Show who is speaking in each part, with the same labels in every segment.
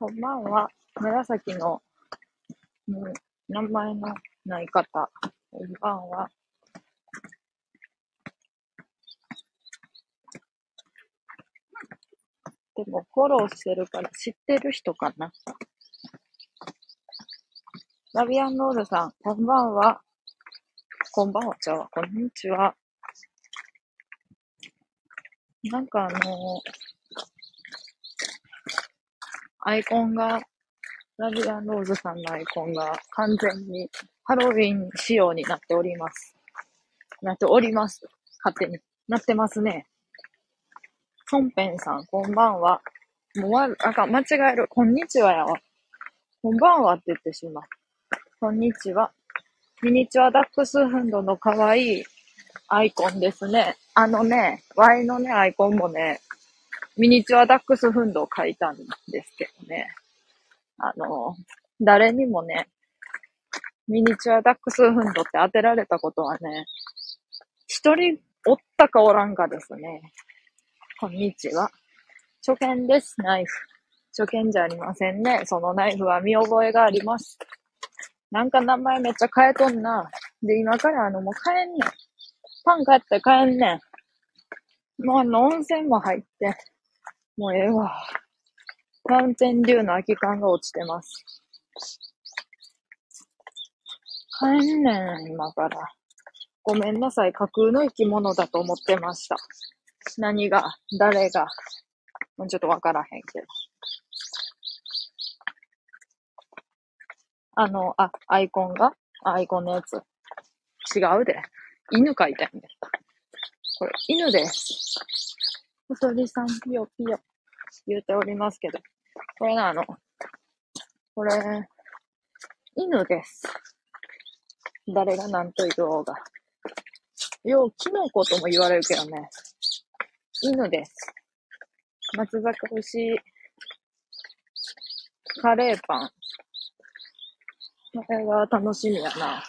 Speaker 1: こんばんは。紫の、もう、名前のない方。こんばんは。でも、フォローしてるから知ってる人かな。ラビアンノールさん、こんばんは。こんばんは、ちゃ。こんにちは。なんかあのアイコンが、ラビアンローズさんのアイコンが完全にハロウィン仕様になっております。なっております。勝手に。なってますね。ソンペンさん、こんばんは。もうわ、あかん、間違える。こんにちはやわ。こんばんはって言ってしまう。こんにちは。ミニチュアダックスフンドの可愛いアイコンですね。あのね、Y のね、アイコンもね、ミニチュアダックスフンドを書いたんですけどね。あの、誰にもね、ミニチュアダックスフンドって当てられたことはね、一人おったかおらんかですね。こんにちは。初見です、ナイフ。初見じゃありませんね。そのナイフは見覚えがあります。なんか名前めっちゃ変えとんな。で、今からあの、もう変えんねん。パン買って帰んねん。もうあの、温泉も入って、もうええわ。ファウンテン竜の空き缶が落ちてます。帰んねん、今から。ごめんなさい、架空の生き物だと思ってました。何が、誰が、もうちょっとわからへんけど。あの、あ、アイコンが？アイコンのやつ。違うで。犬飼いたいんだ。これ、犬です。お鳥さん、ぴよぴよ、言うておりますけど。これな、の、これ、犬です。誰が何と言おうが。よう、キノコとも言われるけどね。犬です。松坂牛、カレーパン。これが楽しみやな。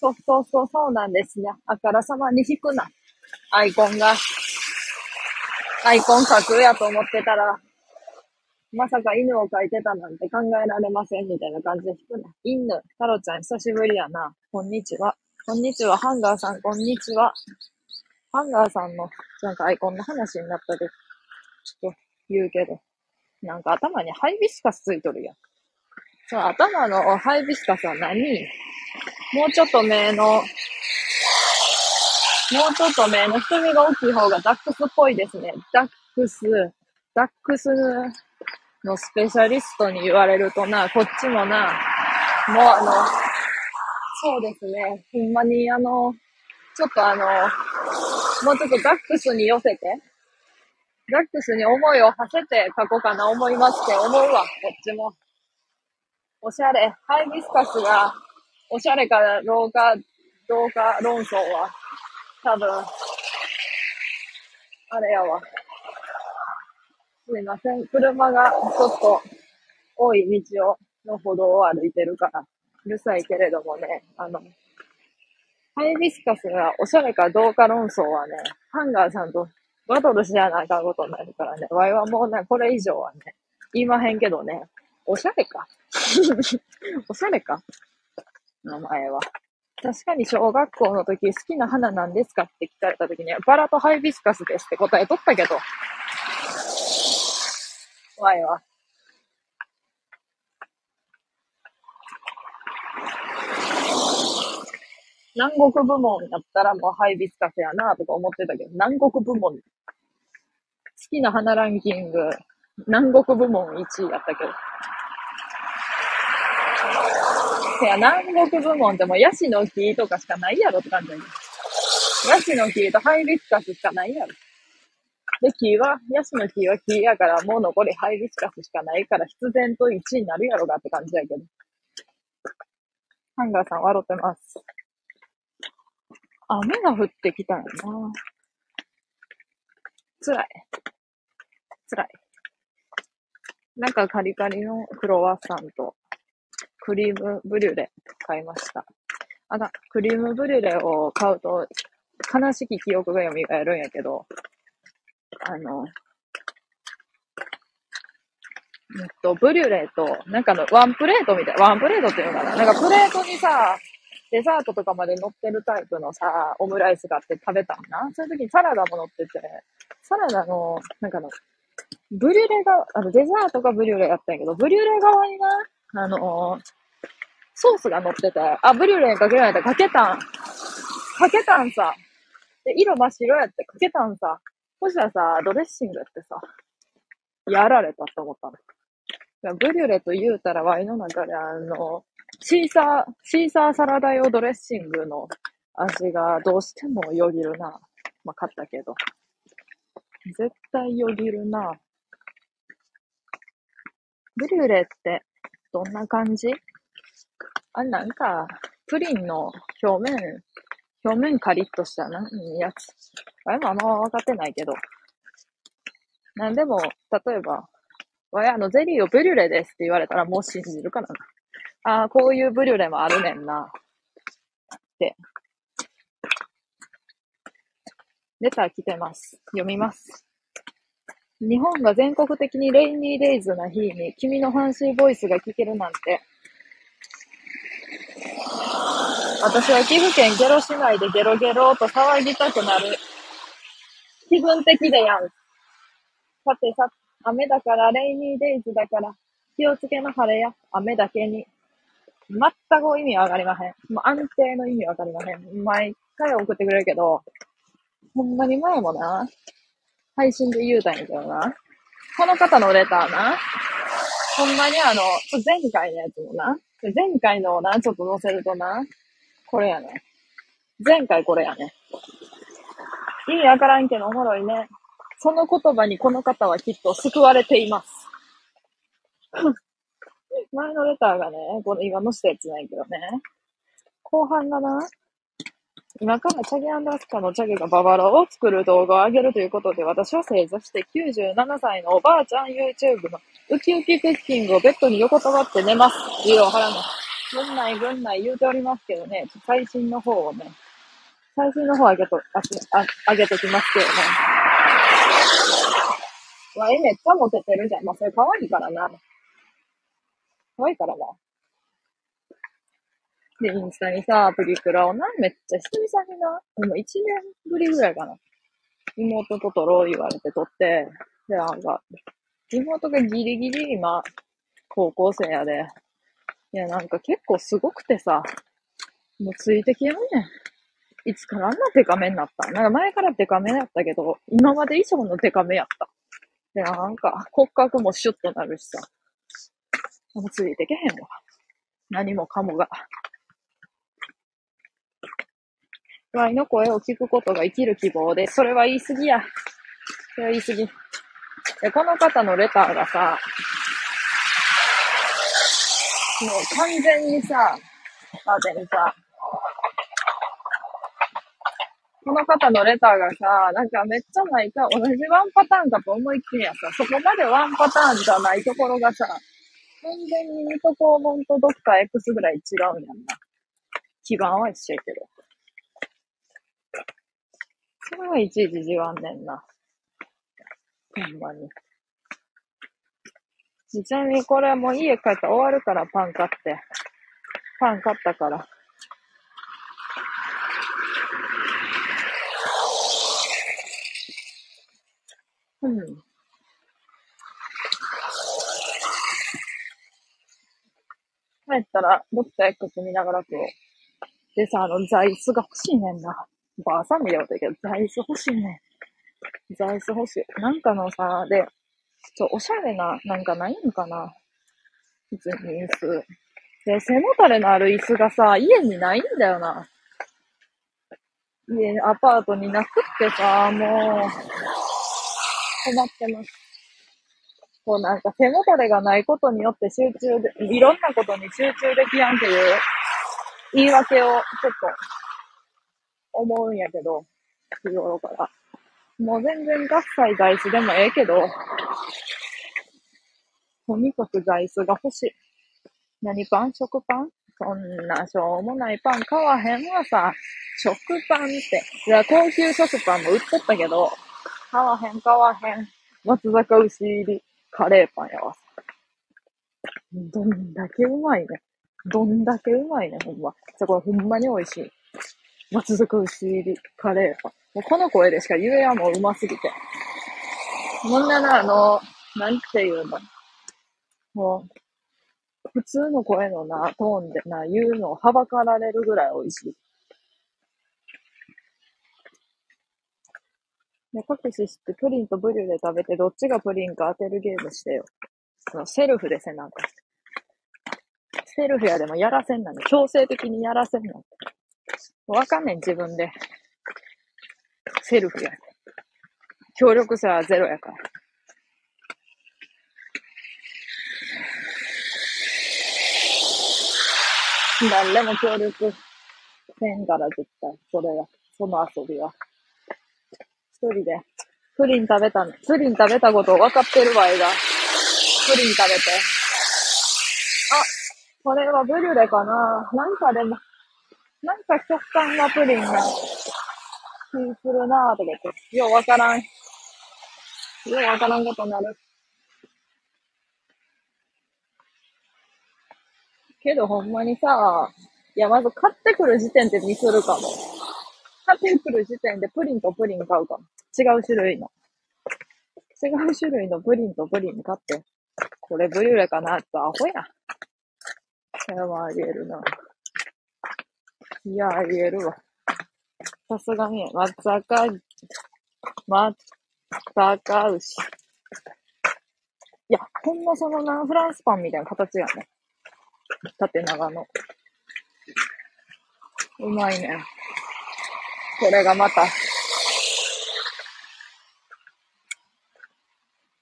Speaker 1: そうそうそう、そうなんですね。あからさまに引くな。アイコンが。アイコン書くやと思ってたら、まさか犬を描いてたなんて考えられませんみたいな感じで引くな。犬、タロちゃん久しぶりやな。こんにちは。こんにちは。ハンガーさん、こんにちは。ハンガーさんの、なんかアイコンの話になったで、ちょっと言うけど、なんか頭にハイビスカスついとるやん。そう、頭のハイビスカスは何？もうちょっと目の、もうちょっと目の瞳が大きい方がダックスっぽいですね。ダックス、ダックスのスペシャリストに言われるとな、こっちもな、もうあの、そうですね、ほんまにあの、ちょっとあの、もうちょっとダックスに寄せて、ダックスに思いを馳せて書こうかな思いますって思うわ、こっちも。おしゃれ、ハイビスカスがおしゃれかどうか、どうか論争は、多分、あれやわ。すいません。車がちょっと多い道を、の歩道を歩いてるから、うるさいけれどもね、あの、ハイビスカスがおしゃれかどうか論争はね、ハンガーさんとバトルしやなあかんことになるからね、ワイはもうね、これ以上はね、言いまへんけどね、おしゃれか おしゃれか名前は。確かに小学校の時好きな花なんですかって聞かれた時にバラとハイビスカスですって答えとったけど。怖いわ。南国部門やったらもうハイビスカスやなとか思ってたけど、南国部門。好きな花ランキング、南国部門1位やったけど。いや、南国部門ってもうヤシの木とかしかないやろって感じだよ。ヤシの木とハイビスカスしかないやろ。で、木は、ヤシの木は木やから、もう残りハイビスカスしかないから、必然と1位になるやろがって感じだけど。ハンガーさん笑ってます。雨が降ってきたよな。辛い。辛い。なんかカリカリのクロワッサンとクリームブリュレ買いました。あが、クリームブリュレを買うと悲しき記憶が蘇るんやけど、あの、えっと、ブリュレと、なんかの、ワンプレートみたい、ワンプレートっていうのかな？なんかプレートにさ、デザートとかまで乗ってるタイプのさ、オムライスがあって食べたんな？そういう時にサラダも乗ってて、サラダの、なんかの、ブリュレが、あの、デザートがブリュレやったんやけど、ブリュレ側にな、あのー、ソースが乗ってて、あ、ブリュレにかけられた、かけたん。かけたんさ。で、色真っ白やってかけたんさ。そしたらさ、ドレッシングってさ、やられたと思ったの。ブリュレと言うたらワイの中であの、シーサー、シーサーサラダ用ドレッシングの味がどうしてもよぎるな。まあ、買ったけど。絶対よぎるな。ブリュレってどんな感じ？あ、なんか、プリンの表面、表面カリッとしたな、やつ。あれもあんま分かってないけど。なんでも、例えば、わや、あの、ゼリーをブリュレですって言われたらもう信じるかな。ああ、こういうブリュレもあるねんな。って。レター来てます。読みます。日本が全国的にレイニーデイズな日に君のファンシーボイスが聞けるなんて。私は岐阜県ゲロ市内でゲロゲロと騒ぎたくなる。気分的でやん。さてさ、雨だから、レイニーデイズだから、気をつけな晴れや、雨だけに。全く意味わかりまへん。もう安定の意味わかりまへん。毎回送ってくれるけど、ほんまに前もな、配信で言うたんやけどな。この方のレターな、ほんまにあの、前回のやつもな、前回のな、ちょっと載せるとな、これやね。前回これやね。意味わからんけどおもろいね。その言葉にこの方はきっと救われています。前のレターがね、この今のしたやつなんやけどね。後半がな、今からチャゲアンダスカのチャゲがババロを作る動画を上げるということで、私は正座して97歳のおばあちゃん YouTube のウキウキクッキングをベッドに横たわって寝ます。理由を払うの。ぐんないぐんない言うておりますけどね、最新の方をね、最新の方上げと、あ、あげときますけどね。わいめっちゃモテてるじゃん。まあ、それ可愛いからな。可愛いからな。で、インスタにさ、プリクラをな、めっちゃ久々にな、でも1年ぶりぐらいかな。妹と撮ろう言われて撮って、で、なんか、妹がギリギリ今、高校生やで。いや、なんか結構すごくてさ、もうついてきやんねん。いつからあんなデカめになったなんか前からデカめやったけど、今まで以上のデカめやった。で、なんか骨格もシュッとなるしさ。もうついてけへんわ。何もかもが。ワイの声を聞くことが生きる希望で、それは言い過ぎや。それは言い過ぎ。で、この方のレターがさ、もう完全にさ、待ってさ、この方のレターがさ、なんかめっちゃないか、同じワンパターンかと思いきやさ、そこまでワンパターンじゃないところがさ、完全に水戸黄門とドクター X ぐらい違うんやんな。基盤は一緒やけど。それはいちいちじわんねんな。ほんまに。ちなみにこれはもう家帰ったら終わるからパン買って。パン買ったから。うん。帰ったら、ドクター X 見ながらこう。でさ、あの、座椅子が欲しいねんな。ばあさん見ようとけど、座椅子欲しいねん。座椅子欲しい。なんかのさ、で、ちょ、おしゃれな、なんかないんかな？普通に椅子。で、背もたれのある椅子がさ、家にないんだよな。家、アパートになくってさ、もう、困ってます。こうなんか背もたれがないことによって集中で、いろんなことに集中できやんっていう言い訳をちょっと思うんやけど、日頃から。もう全然合切座椅子でもええけど、とにかく座椅子が欲しい。何パン？食パン？そんなしょうもないパン買わへんわさ。食パンって。いや、高級食パンも売っとったけど、買わへん、買わへん。松坂牛入りカレーパンやわ。どんだけうまいね。どんだけうまいね、ほんま。じゃ、これほんまに美味しい。松坂牛入りカレーパン。もうこの声でしか言えやもううますぎて。こんなな、あの、なんていうの。もう、普通の声のな、トーンでな、言うのをはばかられるぐらい美味しい。目隠ししてプリンとブリュレ食べてどっちがプリンか当てるゲームしてよ。そのセルフでせなんか。セルフやでもやらせんなね。強制的にやらせんなの。わかんねん、自分で。セルフや。協力者はゼロやから。何でも協力せんから絶対。それは。その遊びは。一人で。プリン食べた、プリン食べたこと分かってるわ、えが。プリン食べて。あ、これはブリュレかななんかでも、なんか食感がプリンな気するなぁとか言って。ようわからん。ようわからんことになる。けどほんまにさ、いや、まず買ってくる時点でミスるかも。買ってくる時点でプリンとプリン買うかも。違う種類の。違う種類のプリンとプリン買って。これブリュレかな？ってアホや。それはありえるな。いや、ありえるわ。さすがに、松坂、松坂牛。いや、ほんまそのな、フランスパンみたいな形やね。縦長の。うまいね。これがまた。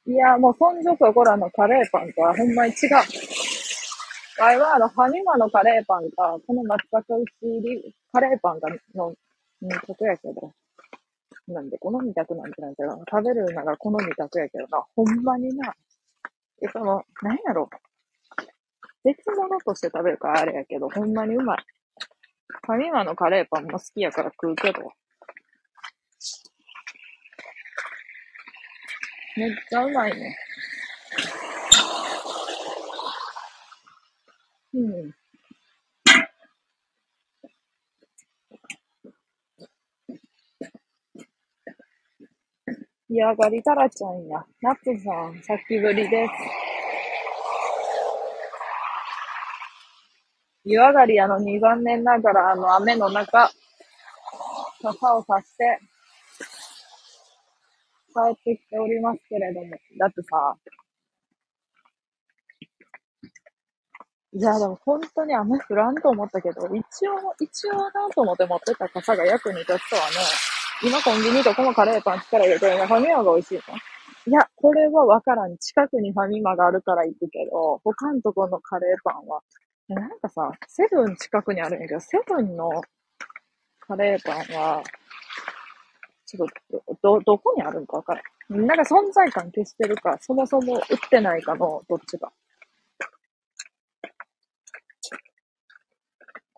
Speaker 1: いや、もう、そんじょそこらのカレーパンとはほんまに違う。あれは、あの、ファミマのカレーパンか、この松阪牛入りカレーパンがの、二択やけど。なんで、好みたくなんてなんて食べるなら好みたくやけどな、ほんまにな。え、その、なんやろ？別物として食べるからあれやけど、ほんまにうまい。ファミマのカレーパンも好きやから食うけど。めっちゃうまいね。うん。湯上がりたらちゃんや。ナッツさん、さっきぶりです。湯上がりやのに残念ながら、あの、雨の中、傘をさして、帰ってきておりますけれども。だってさ、いや、でも本当に雨降らんと思ったけど、一応、一応なと思って持ってた傘が役に立つとはね、今コンビニとこのカレーパン力入れてるのファミマが美味しいのいや、これはわからん。近くにファミマがあるから行くけど、他のとこのカレーパンは、なんかさ、セブン近くにあるんやけど、セブンのカレーパンは、ちょっと、ど、どこにあるんかわからん。なんか存在感消してるか、そもそも売ってないかの、どっちか。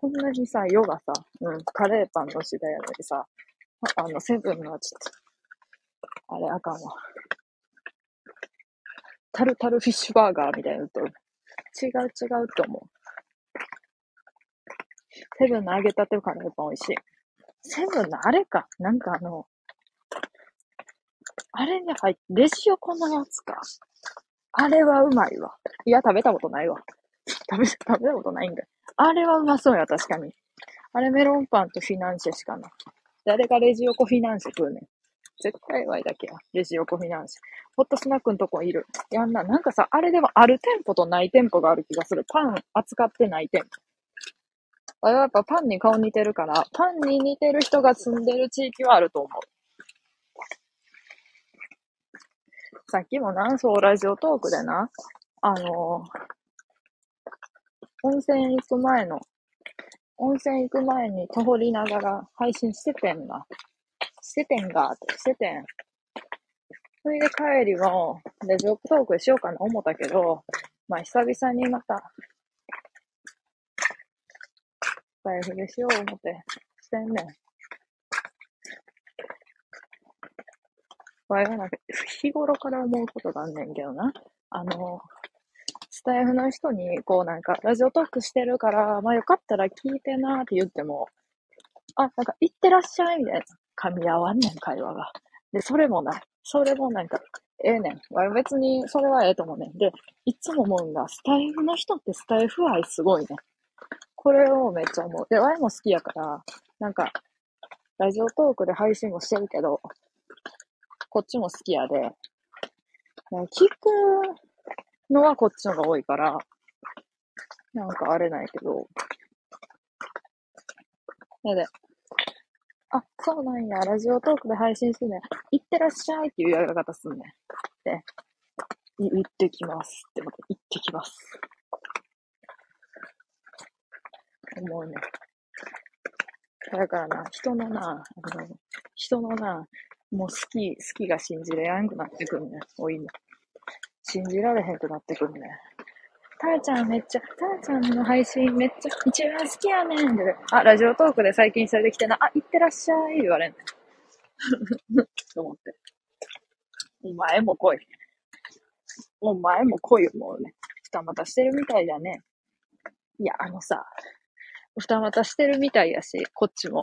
Speaker 1: こんなにさ、世がさ、うん、カレーパンの時代やのにさ、あの、セブンのちょっと、あれあかんわ。タルタルフィッシュバーガーみたいなのと、違う違うと思う。セブンの揚げたてカレーパン美味しい。セブンのあれか。なんかあの、あれに入って、レジ横のやつか。あれはうまいわ。いや、食べたことないわ。食べ、食べたことないんだよ。あれはうまそうや、確かに。あれメロンパンとフィナンシェしかない。誰がレジ横フィナンシェ食うねん。絶対ワイだけや。レジ横フィナンシェ。ホットスナックのとこいる。やんな。なんかさ、あれでもある店舗とない店舗がある気がする。パン扱ってない店舗。あれはやっぱパンに顔似てるから、パンに似てる人が住んでる地域はあると思う。さっきもな、そうラジオトークでな、あのー温泉行く前の、温泉行く前に通りながら配信しててんな。しててんが、しててん。それで帰りも、レジオトークしようかな思ったけど、まあ久々にまた、財布でしよう思ってしてんねん。わいはなんか、日頃から思うことがあんねんけどな。あの、スタイフの人に、こうなんか、ラジオトークしてるから、まあよかったら聞いてなって言っても、あ、なんか、行ってらっしゃいみたいな。噛み合わんねん、会話が。で、それもない、それもなんか、ええねん。別に、それはええと思うねん。で、いつも思うんだ。スタイフの人ってスタイフ愛すごいね。これをめっちゃ思う。で、ワイも好きやから、なんか、ラジオトークで配信もしてるけど、こっちも好きやで、聞くのはこっちのが多いから、なんかあれないけど、やで、あ、そうなんや、ラジオトークで配信するね。行ってらっしゃいっていうやり方すんねん。で、行ってきますってまた行ってきます。思うね。だからな、人のな、あの、人のな、もう好き、好きが信じれやんくなってくんねん。おいね。信じられへんくなってくんね。たーちゃんめっちゃ、たーちゃんの配信めっちゃ一番好きやねんって。あ、ラジオトークで最近それできてな、あ、行ってらっしゃい言われんねん。と 思って。お前も来い。お前も来いよ、もうね。二股してるみたいだね。いや、あのさ、二股してるみたいやし、こっちも。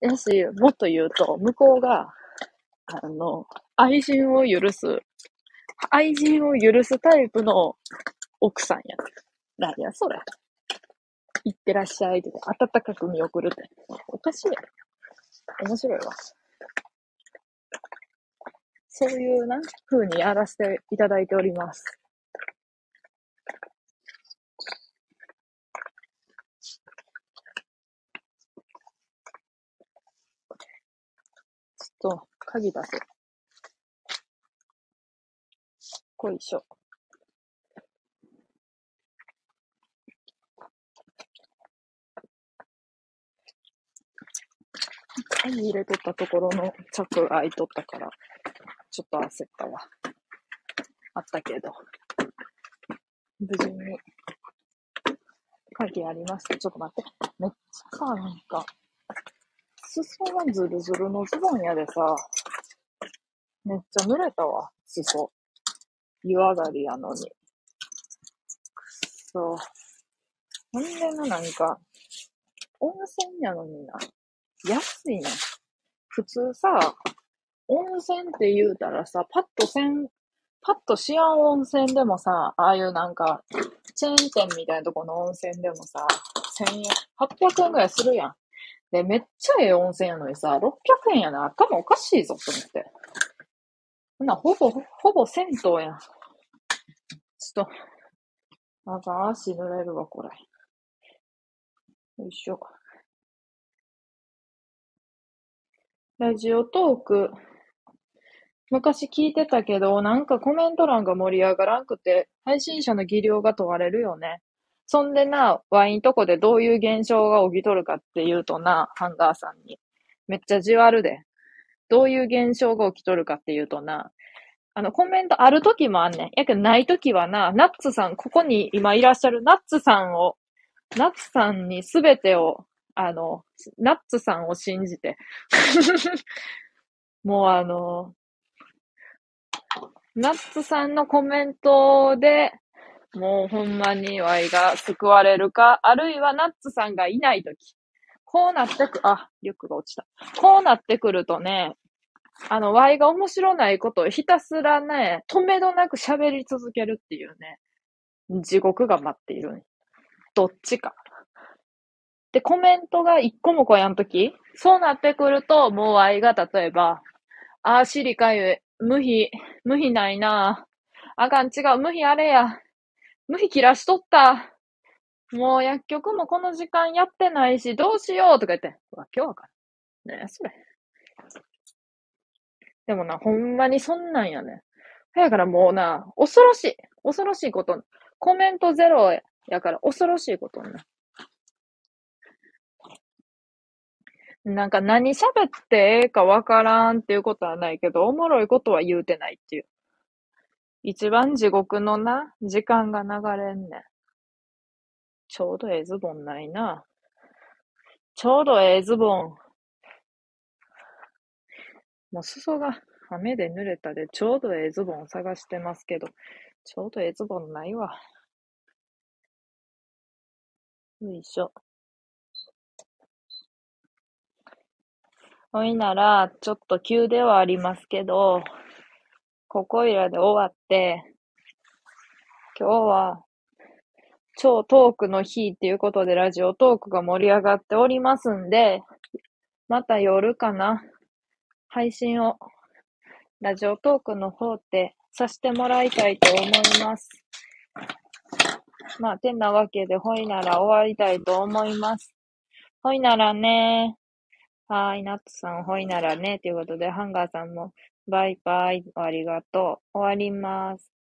Speaker 1: やし、もっと言うと、向こうが、あの、愛人を許す、愛人を許すタイプの奥さんや。何やそれ。行ってらっしゃいって、温かく見送るって。おかしいや。面白いわ。そういうな、風にやらせていただいております。ちょっと、鍵出せ。こいしょ。鍵入れとったところのチャック開いとったから、ちょっと焦ったわ。あったけど。無事に、鍵ありました。ちょっと待って。めっちゃさ、なんか、裾がズルズルのズボンやでさ、めっちゃ濡れたわ、裾。湯上がりやのに。くそ。ほんでな、なんか、温泉やのにな。安いね。普通さ、温泉って言うたらさ、パッとせん、パッとシアン温泉でもさ、ああいうなんか、チェーン店みたいなとこの温泉でもさ、1000円、800円ぐらいするやん。で、めっちゃええ温泉やのにさ、600円やな。頭おかしいぞ、と思って。ほな、ほぼ、ほぼ銭湯やん。ちょっと、なんか足濡れるわ、これ。よいしょ。ラジオトーク、昔聞いてたけど、なんかコメント欄が盛り上がらんくて、配信者の技量が問われるよね。そんでな、ワインとこでどういう現象が起きとるかっていうとな、ハンガーさんに。めっちゃじわるで。どういう現象が起きとるかっていうとな、あの、コメントある時もあんねん。やけどない時はな、ナッツさん、ここに今いらっしゃるナッツさんを、ナッツさんにすべてをあの、ナッツさんを信じて。もうあの、ナッツさんのコメントで、もうほんまにワイが救われるか、あるいはナッツさんがいないとき。こうなってく、あ、リュックが落ちた。こうなってくるとね、あの、ワイが面白ないことをひたすらね、止めどなく喋り続けるっていうね、地獄が待っている。どっちか。で、コメントが一個も来やんとき、そうなってくると、もう愛が例えば、あー、尻かゆい。無比、無比ないなあかん、違う。無比あれや。無比切らしとった。もう薬局もこの時間やってないし、どうしようとか言って。わ、今日はかね、それ。でもな、ほんまにそんなんやね。だからもうな、恐ろしい。恐ろしいこと。コメントゼロやから恐ろしいことにな。なんか何喋ってええかわからんっていうことはないけど、おもろいことは言うてないっていう。一番地獄のな、時間が流れんねん。ちょうどええズボンないな。ちょうどええズボン。もう裾が、雨で濡れたで、ちょうどええズボン探してますけど、ちょうどええズボンないわ。よいしょ。ほいなら、ちょっと急ではありますけど、ここいらで終わって、今日は超トークの日っていうことでラジオトークが盛り上がっておりますんで、また夜かな、配信を、ラジオトークの方ってさせてもらいたいと思います。まあ、てなわけで、ほいなら終わりたいと思います。ほいならねはい、ナッツさん、ほいならね。ということで、ハンガーさんも、バイバイ、ありがとう。終わります。